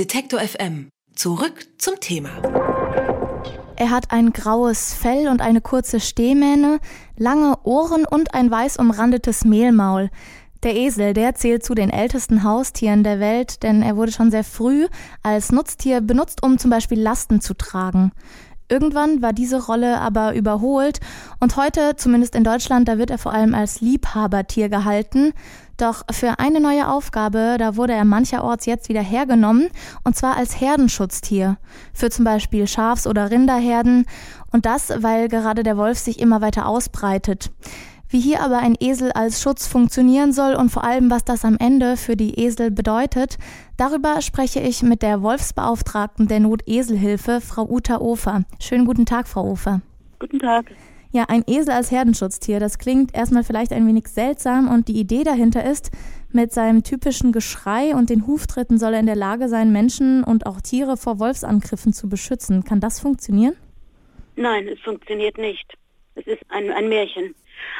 Detektor FM. Zurück zum Thema. Er hat ein graues Fell und eine kurze Stehmähne, lange Ohren und ein weiß umrandetes Mehlmaul. Der Esel, der zählt zu den ältesten Haustieren der Welt, denn er wurde schon sehr früh als Nutztier benutzt, um zum Beispiel Lasten zu tragen. Irgendwann war diese Rolle aber überholt und heute, zumindest in Deutschland, da wird er vor allem als Liebhabertier gehalten. Doch für eine neue Aufgabe, da wurde er mancherorts jetzt wieder hergenommen, und zwar als Herdenschutztier. Für zum Beispiel Schafs- oder Rinderherden. Und das, weil gerade der Wolf sich immer weiter ausbreitet. Wie hier aber ein Esel als Schutz funktionieren soll und vor allem, was das am Ende für die Esel bedeutet, darüber spreche ich mit der Wolfsbeauftragten der Noteselhilfe, Frau Uta Ofer. Schönen guten Tag, Frau Ofer. Guten Tag. Ja, ein Esel als Herdenschutztier, das klingt erstmal vielleicht ein wenig seltsam und die Idee dahinter ist, mit seinem typischen Geschrei und den Huftritten soll er in der Lage sein, Menschen und auch Tiere vor Wolfsangriffen zu beschützen. Kann das funktionieren? Nein, es funktioniert nicht. Es ist ein, ein Märchen.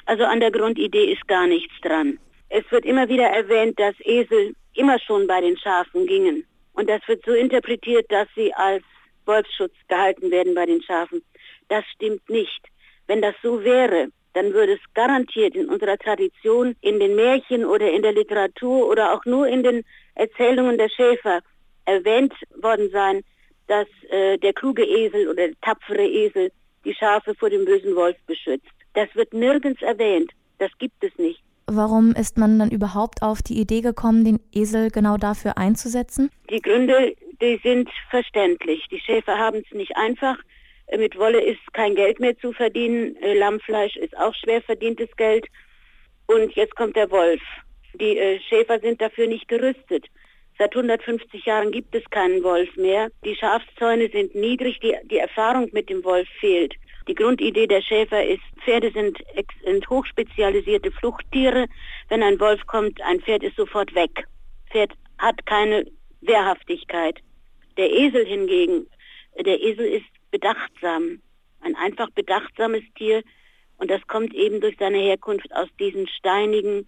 Also an der Grundidee ist gar nichts dran. Es wird immer wieder erwähnt, dass Esel immer schon bei den Schafen gingen. Und das wird so interpretiert, dass sie als Wolfsschutz gehalten werden bei den Schafen. Das stimmt nicht. Wenn das so wäre, dann würde es garantiert in unserer Tradition, in den Märchen oder in der Literatur oder auch nur in den Erzählungen der Schäfer erwähnt worden sein, dass äh, der kluge Esel oder der tapfere Esel die Schafe vor dem bösen Wolf beschützt. Das wird nirgends erwähnt. Das gibt es nicht. Warum ist man dann überhaupt auf die Idee gekommen, den Esel genau dafür einzusetzen? Die Gründe, die sind verständlich. Die Schäfer haben es nicht einfach. Mit Wolle ist kein Geld mehr zu verdienen. Äh, Lammfleisch ist auch schwer verdientes Geld. Und jetzt kommt der Wolf. Die äh, Schäfer sind dafür nicht gerüstet. Seit 150 Jahren gibt es keinen Wolf mehr. Die Schafszäune sind niedrig, die, die Erfahrung mit dem Wolf fehlt. Die Grundidee der Schäfer ist, Pferde sind, sind hochspezialisierte Fluchttiere. Wenn ein Wolf kommt, ein Pferd ist sofort weg. Pferd hat keine Wehrhaftigkeit. Der Esel hingegen, der Esel ist bedachtsam, ein einfach bedachtsames Tier und das kommt eben durch seine Herkunft aus diesen steinigen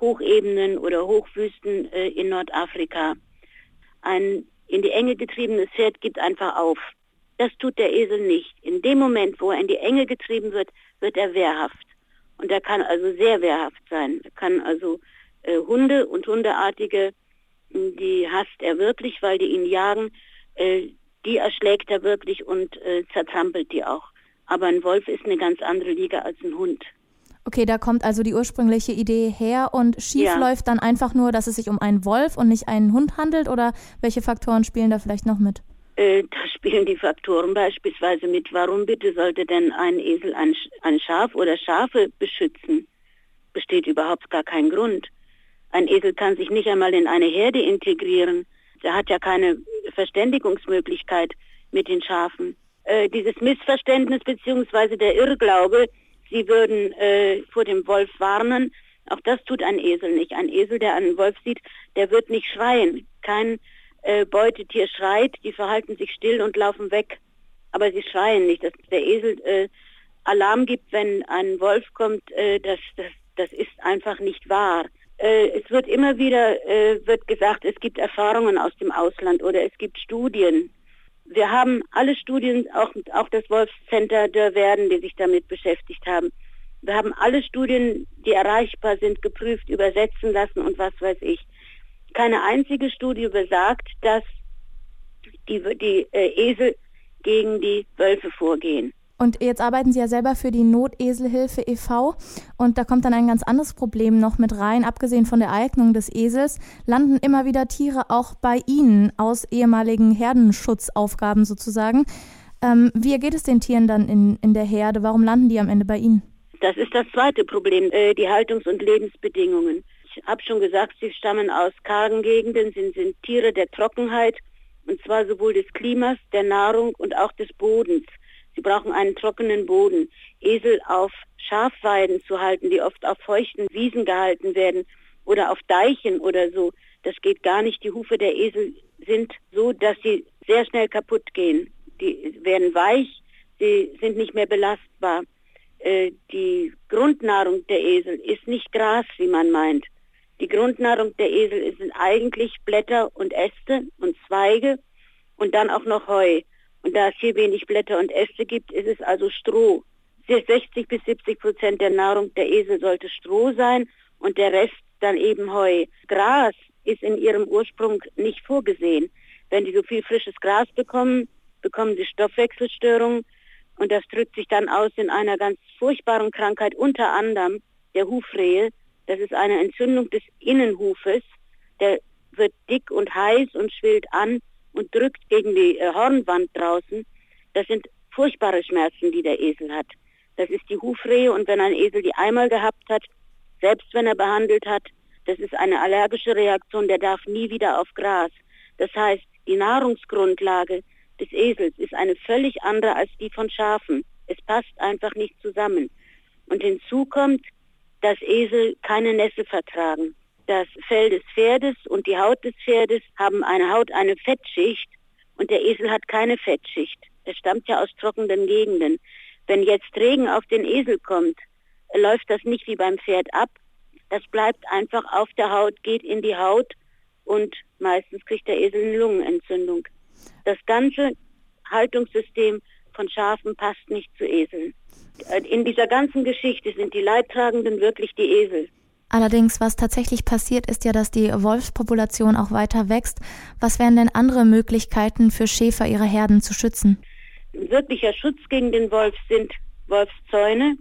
Hochebenen oder Hochwüsten äh, in Nordafrika. Ein in die Enge getriebenes Pferd gibt einfach auf. Das tut der Esel nicht. In dem Moment, wo er in die Enge getrieben wird, wird er wehrhaft. Und er kann also sehr wehrhaft sein. Er kann also äh, Hunde und Hundeartige, die hasst er wirklich, weil die ihn jagen, äh, die erschlägt er wirklich und äh, zertrampelt die auch. Aber ein Wolf ist eine ganz andere Liga als ein Hund. Okay, da kommt also die ursprüngliche Idee her und schief ja. läuft dann einfach nur, dass es sich um einen Wolf und nicht einen Hund handelt oder welche Faktoren spielen da vielleicht noch mit? Äh, da spielen die Faktoren beispielsweise mit, warum bitte sollte denn ein Esel ein, ein Schaf oder Schafe beschützen? Besteht überhaupt gar kein Grund. Ein Esel kann sich nicht einmal in eine Herde integrieren. Er hat ja keine Verständigungsmöglichkeit mit den Schafen. Äh, dieses Missverständnis bzw. der Irrglaube, sie würden äh, vor dem Wolf warnen, auch das tut ein Esel nicht. Ein Esel, der einen Wolf sieht, der wird nicht schreien. Kein äh, Beutetier schreit, die verhalten sich still und laufen weg. Aber sie schreien nicht. Dass der Esel äh, Alarm gibt, wenn ein Wolf kommt, äh, das, das, das ist einfach nicht wahr. Äh, es wird immer wieder äh, wird gesagt, es gibt Erfahrungen aus dem Ausland oder es gibt Studien. Wir haben alle Studien, auch, auch das Wolfscenter der Werden, die sich damit beschäftigt haben. Wir haben alle Studien, die erreichbar sind, geprüft, übersetzen lassen und was weiß ich. Keine einzige Studie besagt, dass die, die äh, Esel gegen die Wölfe vorgehen. Und jetzt arbeiten Sie ja selber für die Noteselhilfe e.V. Und da kommt dann ein ganz anderes Problem noch mit rein. Abgesehen von der Eignung des Esels landen immer wieder Tiere auch bei Ihnen aus ehemaligen Herdenschutzaufgaben sozusagen. Ähm, wie geht es den Tieren dann in, in der Herde? Warum landen die am Ende bei Ihnen? Das ist das zweite Problem, äh, die Haltungs- und Lebensbedingungen. Ich habe schon gesagt, sie stammen aus kargen Gegenden, sind, sind Tiere der Trockenheit, und zwar sowohl des Klimas, der Nahrung und auch des Bodens. Sie brauchen einen trockenen Boden. Esel auf Schafweiden zu halten, die oft auf feuchten Wiesen gehalten werden oder auf Deichen oder so, das geht gar nicht. Die Hufe der Esel sind so, dass sie sehr schnell kaputt gehen. Die werden weich, sie sind nicht mehr belastbar. Äh, die Grundnahrung der Esel ist nicht Gras, wie man meint. Die Grundnahrung der Esel sind eigentlich Blätter und Äste und Zweige und dann auch noch Heu. Und da es hier wenig Blätter und Äste gibt, ist es also Stroh. 60 bis 70 Prozent der Nahrung der Esel sollte Stroh sein und der Rest dann eben Heu. Gras ist in ihrem Ursprung nicht vorgesehen. Wenn die so viel frisches Gras bekommen, bekommen sie Stoffwechselstörungen und das drückt sich dann aus in einer ganz furchtbaren Krankheit, unter anderem der Hufrehe. Das ist eine Entzündung des Innenhufes. Der wird dick und heiß und schwillt an und drückt gegen die äh, Hornwand draußen. Das sind furchtbare Schmerzen, die der Esel hat. Das ist die Hufrehe und wenn ein Esel die einmal gehabt hat, selbst wenn er behandelt hat, das ist eine allergische Reaktion, der darf nie wieder auf Gras. Das heißt, die Nahrungsgrundlage des Esels ist eine völlig andere als die von Schafen. Es passt einfach nicht zusammen. Und hinzu kommt, dass Esel keine Nässe vertragen. Das Fell des Pferdes und die Haut des Pferdes haben eine Haut, eine Fettschicht und der Esel hat keine Fettschicht. Er stammt ja aus trockenen Gegenden. Wenn jetzt Regen auf den Esel kommt, läuft das nicht wie beim Pferd ab. Das bleibt einfach auf der Haut, geht in die Haut und meistens kriegt der Esel eine Lungenentzündung. Das ganze Haltungssystem von Schafen passt nicht zu Eseln. In dieser ganzen Geschichte sind die Leidtragenden wirklich die Esel. Allerdings, was tatsächlich passiert, ist ja, dass die Wolfspopulation auch weiter wächst. Was wären denn andere Möglichkeiten für Schäfer, ihre Herden zu schützen? wirklicher Schutz gegen den Wolf sind Wolfszäune.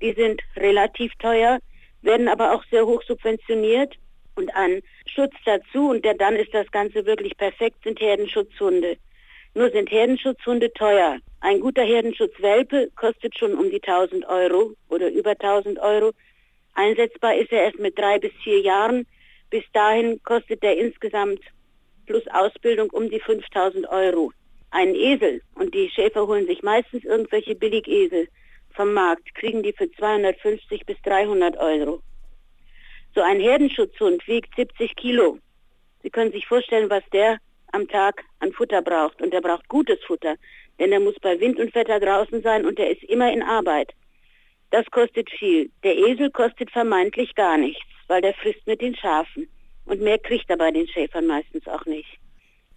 Die sind relativ teuer, werden aber auch sehr hoch subventioniert. Und ein Schutz dazu, und der dann ist das Ganze wirklich perfekt, sind Herdenschutzhunde. Nur sind Herdenschutzhunde teuer. Ein guter Herdenschutzwelpe kostet schon um die 1000 Euro oder über 1000 Euro. Einsetzbar ist er erst mit drei bis vier Jahren. Bis dahin kostet er insgesamt plus Ausbildung um die 5000 Euro einen Esel und die Schäfer holen sich meistens irgendwelche Billigesel vom Markt, kriegen die für 250 bis 300 Euro. So ein Herdenschutzhund wiegt 70 Kilo. Sie können sich vorstellen, was der am Tag an Futter braucht. Und er braucht gutes Futter, denn er muss bei Wind und Wetter draußen sein und er ist immer in Arbeit. Das kostet viel. Der Esel kostet vermeintlich gar nichts, weil der frisst mit den Schafen. Und mehr kriegt er bei den Schäfern meistens auch nicht.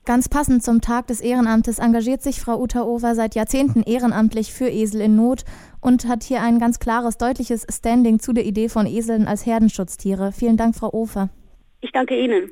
Ganz passend zum Tag des Ehrenamtes engagiert sich Frau Uta Over seit Jahrzehnten ehrenamtlich für Esel in Not und hat hier ein ganz klares, deutliches Standing zu der Idee von Eseln als Herdenschutztiere. Vielen Dank, Frau Ofer. Ich danke Ihnen.